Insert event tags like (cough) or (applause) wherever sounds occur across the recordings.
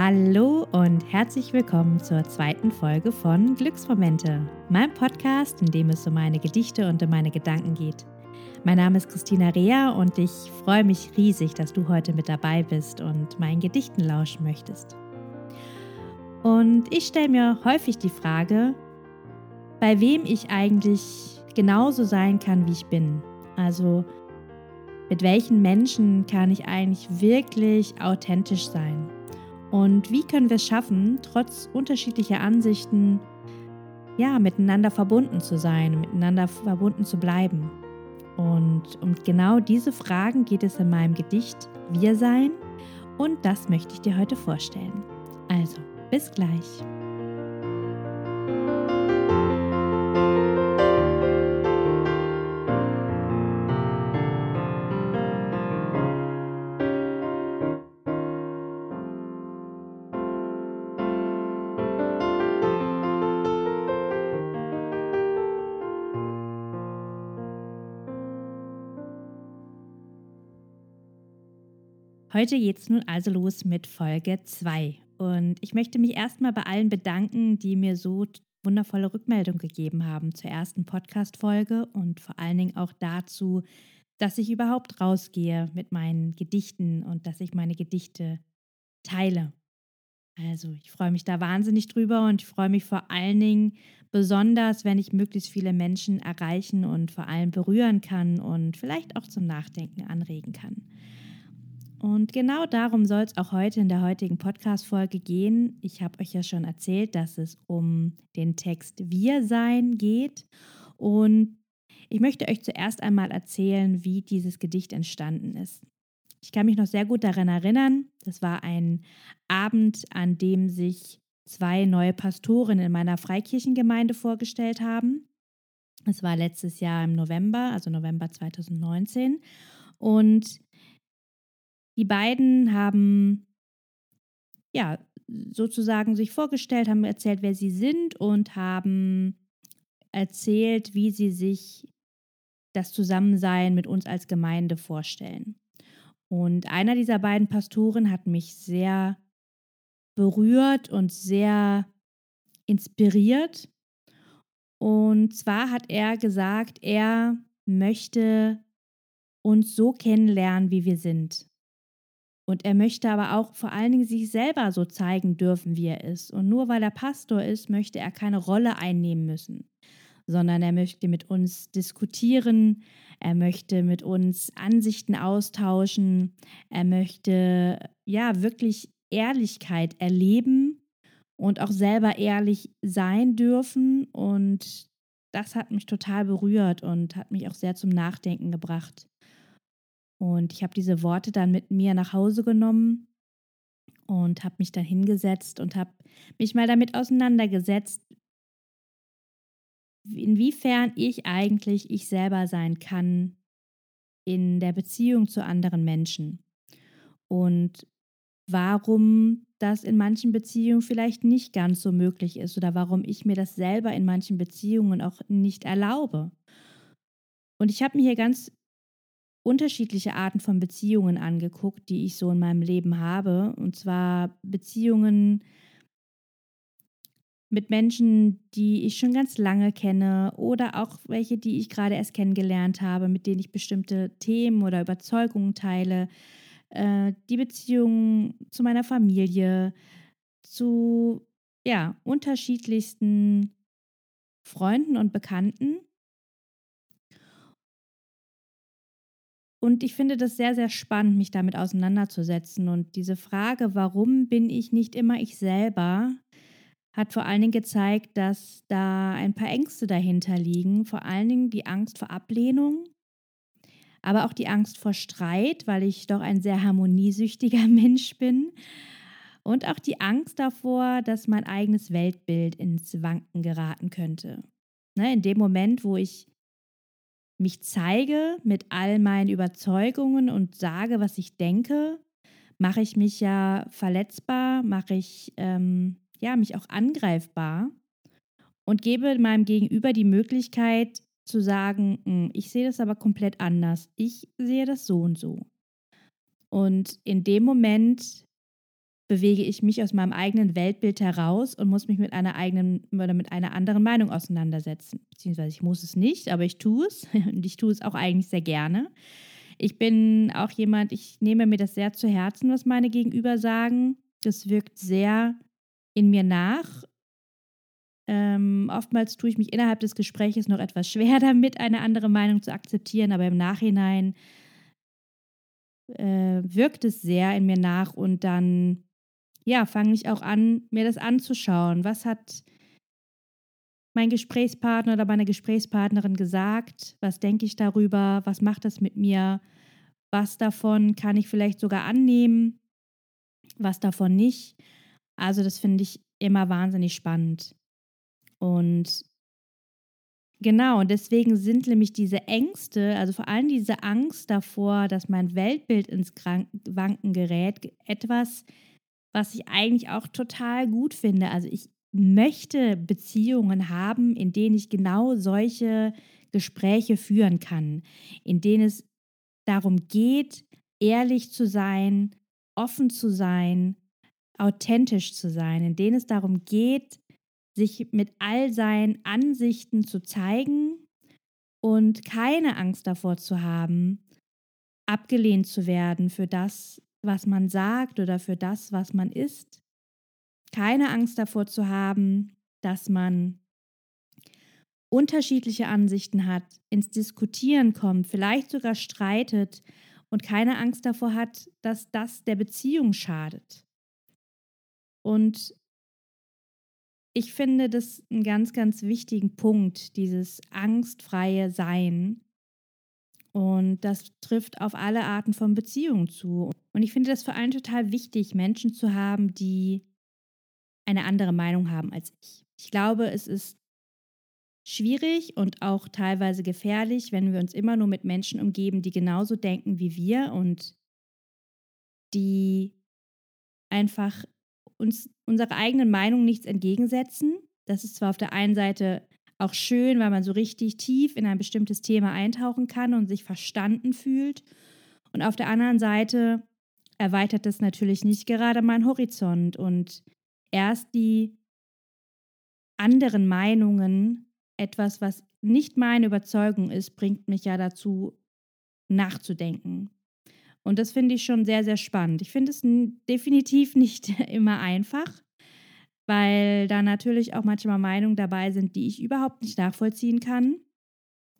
Hallo und herzlich willkommen zur zweiten Folge von Glücksmomente, meinem Podcast, in dem es um meine Gedichte und um meine Gedanken geht. Mein Name ist Christina Rea und ich freue mich riesig, dass du heute mit dabei bist und meinen Gedichten lauschen möchtest. Und ich stelle mir häufig die Frage, bei wem ich eigentlich genauso sein kann, wie ich bin. Also mit welchen Menschen kann ich eigentlich wirklich authentisch sein? Und wie können wir es schaffen, trotz unterschiedlicher Ansichten, ja, miteinander verbunden zu sein, miteinander verbunden zu bleiben? Und um genau diese Fragen geht es in meinem Gedicht Wir sein und das möchte ich dir heute vorstellen. Also, bis gleich. Heute geht es nun also los mit Folge 2. Und ich möchte mich erstmal bei allen bedanken, die mir so wundervolle Rückmeldung gegeben haben zur ersten Podcast-Folge und vor allen Dingen auch dazu, dass ich überhaupt rausgehe mit meinen Gedichten und dass ich meine Gedichte teile. Also, ich freue mich da wahnsinnig drüber und ich freue mich vor allen Dingen besonders, wenn ich möglichst viele Menschen erreichen und vor allem berühren kann und vielleicht auch zum Nachdenken anregen kann. Und genau darum soll es auch heute in der heutigen Podcast-Folge gehen. Ich habe euch ja schon erzählt, dass es um den Text Wir sein geht. Und ich möchte euch zuerst einmal erzählen, wie dieses Gedicht entstanden ist. Ich kann mich noch sehr gut daran erinnern. Das war ein Abend, an dem sich zwei neue Pastoren in meiner Freikirchengemeinde vorgestellt haben. Es war letztes Jahr im November, also November 2019. Und die beiden haben ja sozusagen sich vorgestellt, haben erzählt, wer sie sind und haben erzählt, wie sie sich das Zusammensein mit uns als Gemeinde vorstellen. Und einer dieser beiden Pastoren hat mich sehr berührt und sehr inspiriert. Und zwar hat er gesagt, er möchte uns so kennenlernen, wie wir sind. Und er möchte aber auch vor allen Dingen sich selber so zeigen dürfen, wie er ist. Und nur weil er Pastor ist, möchte er keine Rolle einnehmen müssen, sondern er möchte mit uns diskutieren, er möchte mit uns Ansichten austauschen, er möchte ja wirklich Ehrlichkeit erleben und auch selber ehrlich sein dürfen. Und das hat mich total berührt und hat mich auch sehr zum Nachdenken gebracht. Und ich habe diese Worte dann mit mir nach Hause genommen und habe mich dann hingesetzt und habe mich mal damit auseinandergesetzt, inwiefern ich eigentlich ich selber sein kann in der Beziehung zu anderen Menschen und warum das in manchen Beziehungen vielleicht nicht ganz so möglich ist oder warum ich mir das selber in manchen Beziehungen auch nicht erlaube. Und ich habe mir hier ganz unterschiedliche Arten von Beziehungen angeguckt, die ich so in meinem Leben habe. Und zwar Beziehungen mit Menschen, die ich schon ganz lange kenne oder auch welche, die ich gerade erst kennengelernt habe, mit denen ich bestimmte Themen oder Überzeugungen teile. Äh, die Beziehungen zu meiner Familie, zu ja, unterschiedlichsten Freunden und Bekannten. Und ich finde das sehr, sehr spannend, mich damit auseinanderzusetzen. Und diese Frage, warum bin ich nicht immer ich selber, hat vor allen Dingen gezeigt, dass da ein paar Ängste dahinter liegen. Vor allen Dingen die Angst vor Ablehnung, aber auch die Angst vor Streit, weil ich doch ein sehr harmoniesüchtiger (laughs) Mensch bin. Und auch die Angst davor, dass mein eigenes Weltbild ins Wanken geraten könnte. Ne, in dem Moment, wo ich mich zeige mit all meinen Überzeugungen und sage, was ich denke, mache ich mich ja verletzbar, mache ich ähm, ja mich auch angreifbar und gebe meinem Gegenüber die Möglichkeit zu sagen, hm, ich sehe das aber komplett anders. Ich sehe das so und so. Und in dem Moment bewege ich mich aus meinem eigenen Weltbild heraus und muss mich mit einer eigenen oder mit einer anderen Meinung auseinandersetzen. Beziehungsweise ich muss es nicht, aber ich tue es (laughs) und ich tue es auch eigentlich sehr gerne. Ich bin auch jemand, ich nehme mir das sehr zu Herzen, was meine Gegenüber sagen. Das wirkt sehr in mir nach. Ähm, oftmals tue ich mich innerhalb des Gespräches noch etwas schwer (laughs) damit, eine andere Meinung zu akzeptieren, aber im Nachhinein äh, wirkt es sehr in mir nach und dann ja, fange ich auch an, mir das anzuschauen. Was hat mein Gesprächspartner oder meine Gesprächspartnerin gesagt? Was denke ich darüber? Was macht das mit mir? Was davon kann ich vielleicht sogar annehmen? Was davon nicht? Also das finde ich immer wahnsinnig spannend. Und genau, deswegen sind nämlich diese Ängste, also vor allem diese Angst davor, dass mein Weltbild ins Wanken gerät, etwas, was ich eigentlich auch total gut finde. Also ich möchte Beziehungen haben, in denen ich genau solche Gespräche führen kann, in denen es darum geht, ehrlich zu sein, offen zu sein, authentisch zu sein, in denen es darum geht, sich mit all seinen Ansichten zu zeigen und keine Angst davor zu haben, abgelehnt zu werden für das, was man sagt oder für das, was man ist. Keine Angst davor zu haben, dass man unterschiedliche Ansichten hat, ins Diskutieren kommt, vielleicht sogar streitet und keine Angst davor hat, dass das der Beziehung schadet. Und ich finde das einen ganz, ganz wichtigen Punkt, dieses angstfreie Sein, und das trifft auf alle Arten von Beziehungen zu. Und ich finde das vor allem total wichtig, Menschen zu haben, die eine andere Meinung haben als ich. Ich glaube, es ist schwierig und auch teilweise gefährlich, wenn wir uns immer nur mit Menschen umgeben, die genauso denken wie wir und die einfach uns unserer eigenen Meinung nichts entgegensetzen. Das ist zwar auf der einen Seite auch schön, weil man so richtig tief in ein bestimmtes Thema eintauchen kann und sich verstanden fühlt. Und auf der anderen Seite erweitert das natürlich nicht gerade meinen Horizont und erst die anderen Meinungen, etwas, was nicht meine Überzeugung ist, bringt mich ja dazu, nachzudenken. Und das finde ich schon sehr, sehr spannend. Ich finde es definitiv nicht (laughs) immer einfach weil da natürlich auch manchmal Meinungen dabei sind, die ich überhaupt nicht nachvollziehen kann.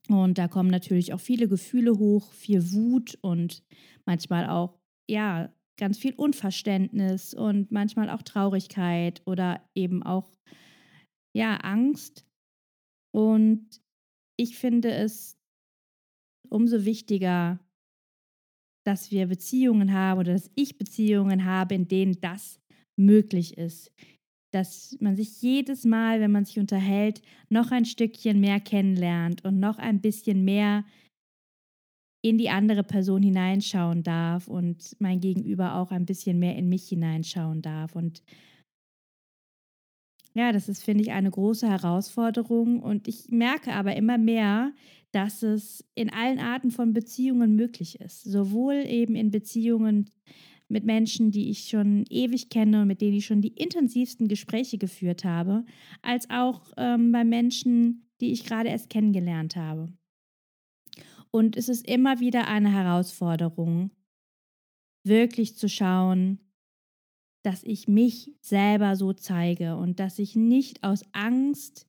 Und da kommen natürlich auch viele Gefühle hoch, viel Wut und manchmal auch, ja, ganz viel Unverständnis und manchmal auch Traurigkeit oder eben auch, ja, Angst. Und ich finde es umso wichtiger, dass wir Beziehungen haben oder dass ich Beziehungen habe, in denen das möglich ist, dass man sich jedes Mal, wenn man sich unterhält, noch ein Stückchen mehr kennenlernt und noch ein bisschen mehr in die andere Person hineinschauen darf und mein Gegenüber auch ein bisschen mehr in mich hineinschauen darf. Und ja, das ist, finde ich, eine große Herausforderung. Und ich merke aber immer mehr, dass es in allen Arten von Beziehungen möglich ist. Sowohl eben in Beziehungen mit Menschen, die ich schon ewig kenne und mit denen ich schon die intensivsten Gespräche geführt habe, als auch ähm, bei Menschen, die ich gerade erst kennengelernt habe. Und es ist immer wieder eine Herausforderung, wirklich zu schauen, dass ich mich selber so zeige und dass ich nicht aus Angst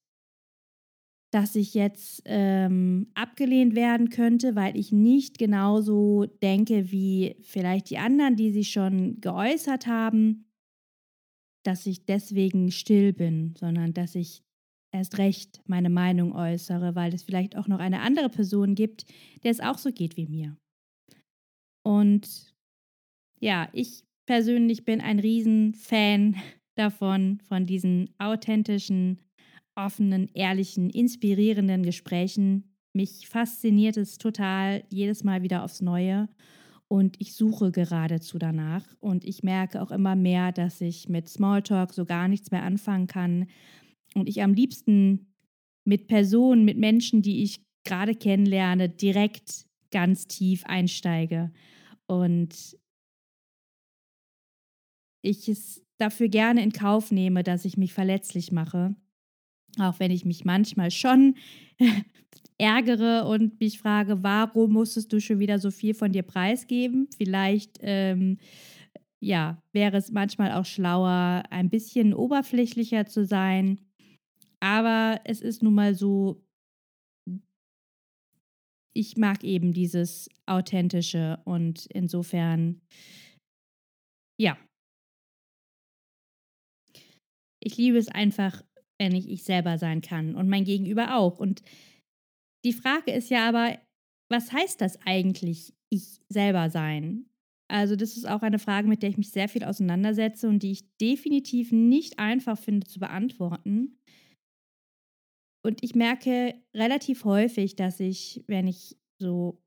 dass ich jetzt ähm, abgelehnt werden könnte, weil ich nicht genauso denke wie vielleicht die anderen, die sich schon geäußert haben, dass ich deswegen still bin, sondern dass ich erst recht meine Meinung äußere, weil es vielleicht auch noch eine andere Person gibt, der es auch so geht wie mir. Und ja, ich persönlich bin ein Riesenfan (laughs) davon, von diesen authentischen offenen, ehrlichen, inspirierenden Gesprächen. Mich fasziniert es total jedes Mal wieder aufs Neue und ich suche geradezu danach und ich merke auch immer mehr, dass ich mit Smalltalk so gar nichts mehr anfangen kann und ich am liebsten mit Personen, mit Menschen, die ich gerade kennenlerne, direkt ganz tief einsteige und ich es dafür gerne in Kauf nehme, dass ich mich verletzlich mache. Auch wenn ich mich manchmal schon (laughs) ärgere und mich frage, warum musstest du schon wieder so viel von dir preisgeben? Vielleicht ähm, ja, wäre es manchmal auch schlauer, ein bisschen oberflächlicher zu sein. Aber es ist nun mal so, ich mag eben dieses Authentische und insofern, ja. Ich liebe es einfach, wenn ich ich selber sein kann und mein Gegenüber auch. Und die Frage ist ja aber, was heißt das eigentlich, ich selber sein? Also das ist auch eine Frage, mit der ich mich sehr viel auseinandersetze und die ich definitiv nicht einfach finde zu beantworten. Und ich merke relativ häufig, dass ich, wenn ich so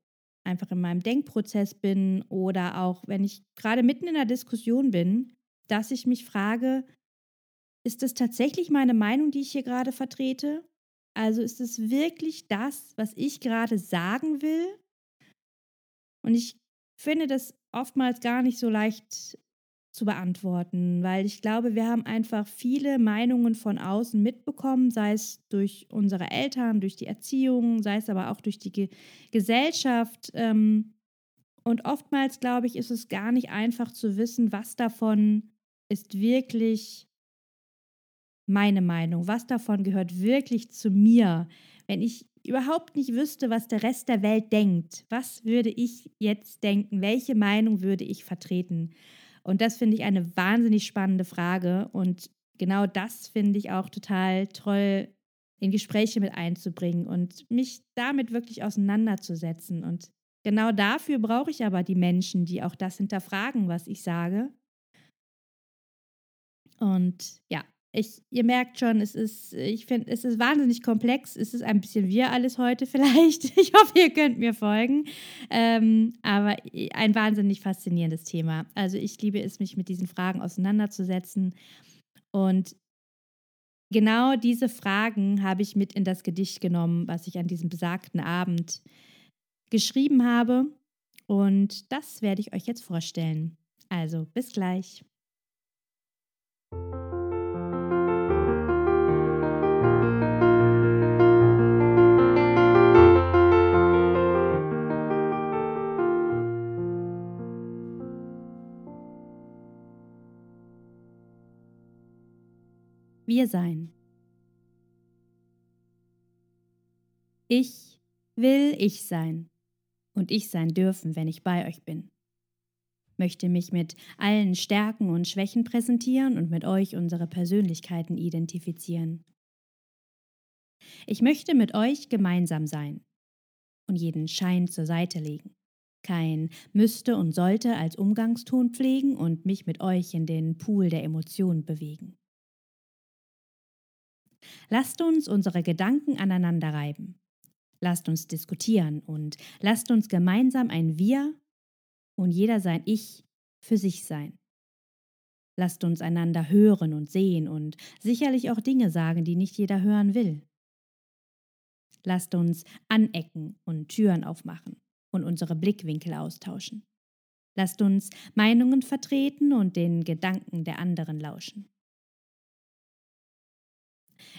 einfach in meinem Denkprozess bin oder auch wenn ich gerade mitten in einer Diskussion bin, dass ich mich frage, ist das tatsächlich meine Meinung, die ich hier gerade vertrete? Also ist es wirklich das, was ich gerade sagen will? Und ich finde das oftmals gar nicht so leicht zu beantworten, weil ich glaube, wir haben einfach viele Meinungen von außen mitbekommen, sei es durch unsere Eltern, durch die Erziehung, sei es aber auch durch die Ge Gesellschaft. Ähm, und oftmals, glaube ich, ist es gar nicht einfach zu wissen, was davon ist wirklich meine Meinung, was davon gehört wirklich zu mir. Wenn ich überhaupt nicht wüsste, was der Rest der Welt denkt, was würde ich jetzt denken? Welche Meinung würde ich vertreten? Und das finde ich eine wahnsinnig spannende Frage. Und genau das finde ich auch total toll, in Gespräche mit einzubringen und mich damit wirklich auseinanderzusetzen. Und genau dafür brauche ich aber die Menschen, die auch das hinterfragen, was ich sage. Und ja, ich, ihr merkt schon, es ist, ich finde, es ist wahnsinnig komplex. Es ist ein bisschen wir alles heute (laughs) vielleicht. Ich hoffe, ihr könnt mir folgen. Ähm, aber ein wahnsinnig faszinierendes Thema. Also ich liebe es, mich mit diesen Fragen auseinanderzusetzen. Und genau diese Fragen habe ich mit in das Gedicht genommen, was ich an diesem besagten Abend geschrieben habe. Und das werde ich euch jetzt vorstellen. Also bis gleich. Wir sein. Ich will ich sein und ich sein dürfen, wenn ich bei euch bin. Möchte mich mit allen Stärken und Schwächen präsentieren und mit euch unsere Persönlichkeiten identifizieren. Ich möchte mit euch gemeinsam sein und jeden Schein zur Seite legen. Kein müsste und sollte als Umgangston pflegen und mich mit euch in den Pool der Emotionen bewegen. Lasst uns unsere Gedanken aneinander reiben. Lasst uns diskutieren und lasst uns gemeinsam ein Wir und jeder sein Ich für sich sein. Lasst uns einander hören und sehen und sicherlich auch Dinge sagen, die nicht jeder hören will. Lasst uns anecken und Türen aufmachen und unsere Blickwinkel austauschen. Lasst uns Meinungen vertreten und den Gedanken der anderen lauschen.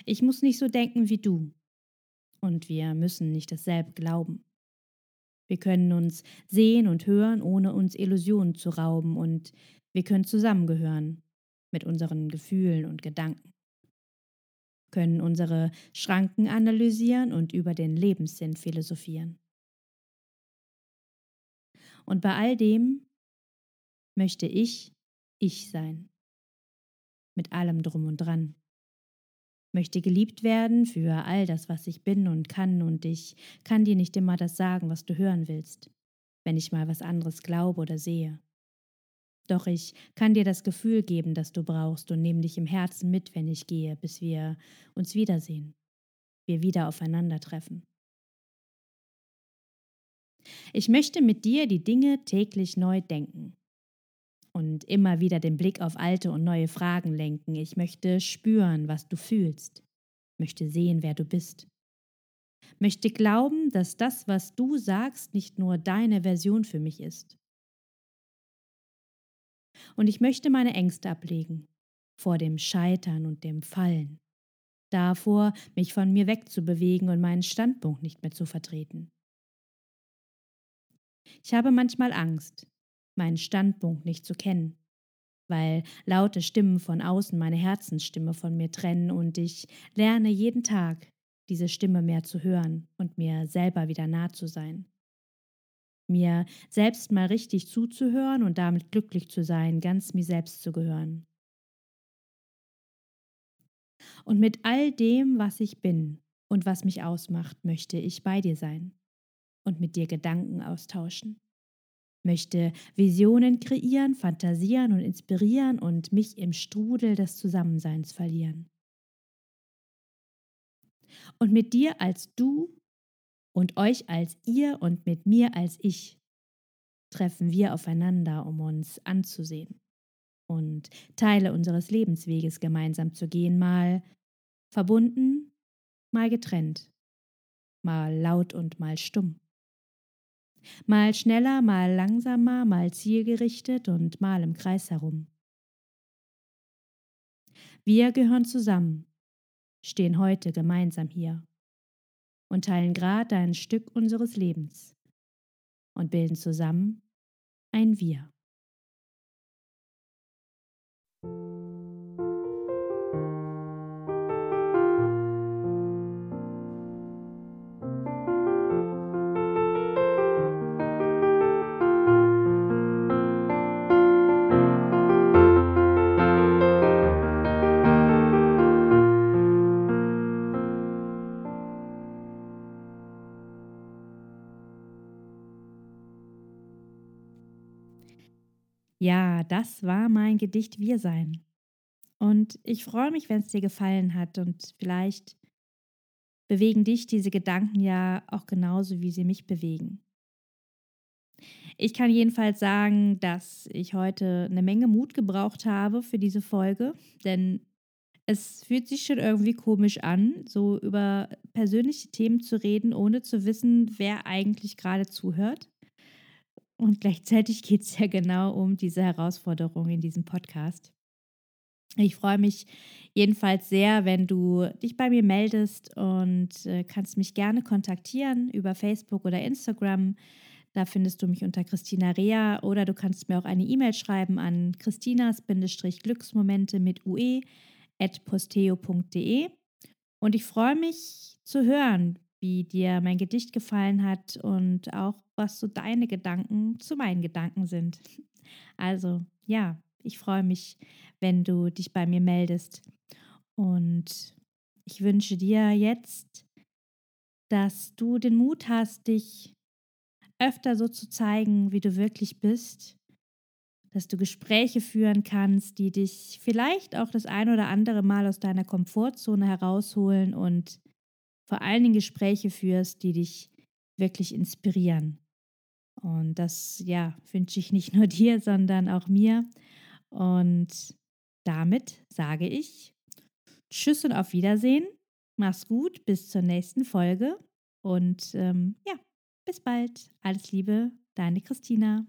Ich muss nicht so denken wie du. Und wir müssen nicht dasselbe glauben. Wir können uns sehen und hören, ohne uns Illusionen zu rauben, und wir können zusammengehören mit unseren Gefühlen und Gedanken, können unsere Schranken analysieren und über den Lebenssinn philosophieren. Und bei all dem möchte ich ich sein, mit allem drum und dran möchte geliebt werden für all das, was ich bin und kann, und ich kann dir nicht immer das sagen, was du hören willst, wenn ich mal was anderes glaube oder sehe. Doch ich kann dir das Gefühl geben, das du brauchst, und nehme dich im Herzen mit, wenn ich gehe, bis wir uns wiedersehen, wir wieder aufeinandertreffen. Ich möchte mit dir die Dinge täglich neu denken, und immer wieder den Blick auf alte und neue Fragen lenken. Ich möchte spüren, was du fühlst, möchte sehen, wer du bist. Möchte glauben, dass das, was du sagst, nicht nur deine Version für mich ist. Und ich möchte meine Ängste ablegen vor dem Scheitern und dem Fallen, davor, mich von mir wegzubewegen und meinen Standpunkt nicht mehr zu vertreten. Ich habe manchmal Angst, meinen Standpunkt nicht zu kennen, weil laute Stimmen von außen meine Herzensstimme von mir trennen und ich lerne jeden Tag, diese Stimme mehr zu hören und mir selber wieder nah zu sein. Mir selbst mal richtig zuzuhören und damit glücklich zu sein, ganz mir selbst zu gehören. Und mit all dem, was ich bin und was mich ausmacht, möchte ich bei dir sein und mit dir Gedanken austauschen. Möchte Visionen kreieren, fantasieren und inspirieren und mich im Strudel des Zusammenseins verlieren. Und mit dir als du und euch als ihr und mit mir als ich treffen wir aufeinander, um uns anzusehen und Teile unseres Lebensweges gemeinsam zu gehen, mal verbunden, mal getrennt, mal laut und mal stumm. Mal schneller, mal langsamer, mal zielgerichtet und mal im Kreis herum. Wir gehören zusammen, stehen heute gemeinsam hier und teilen gerade ein Stück unseres Lebens und bilden zusammen ein Wir. Ja, das war mein Gedicht Wir sein. Und ich freue mich, wenn es dir gefallen hat und vielleicht bewegen dich diese Gedanken ja auch genauso, wie sie mich bewegen. Ich kann jedenfalls sagen, dass ich heute eine Menge Mut gebraucht habe für diese Folge, denn es fühlt sich schon irgendwie komisch an, so über persönliche Themen zu reden, ohne zu wissen, wer eigentlich gerade zuhört. Und gleichzeitig geht es ja genau um diese Herausforderung in diesem Podcast. Ich freue mich jedenfalls sehr, wenn du dich bei mir meldest und äh, kannst mich gerne kontaktieren über Facebook oder Instagram. Da findest du mich unter Christina Rea oder du kannst mir auch eine E-Mail schreiben an christinas-glücksmomente mit ue at posteo.de. Und ich freue mich zu hören, wie dir mein Gedicht gefallen hat und auch, was so deine Gedanken zu meinen Gedanken sind. Also ja, ich freue mich, wenn du dich bei mir meldest. Und ich wünsche dir jetzt, dass du den Mut hast, dich öfter so zu zeigen, wie du wirklich bist, dass du Gespräche führen kannst, die dich vielleicht auch das ein oder andere Mal aus deiner Komfortzone herausholen und vor allen Dingen Gespräche führst, die dich wirklich inspirieren. Und das, ja, wünsche ich nicht nur (laughs) dir, sondern auch mir. Und damit sage ich Tschüss und auf Wiedersehen. Mach's gut, bis zur nächsten Folge. Und ähm, ja, bis bald. Alles Liebe, deine Christina.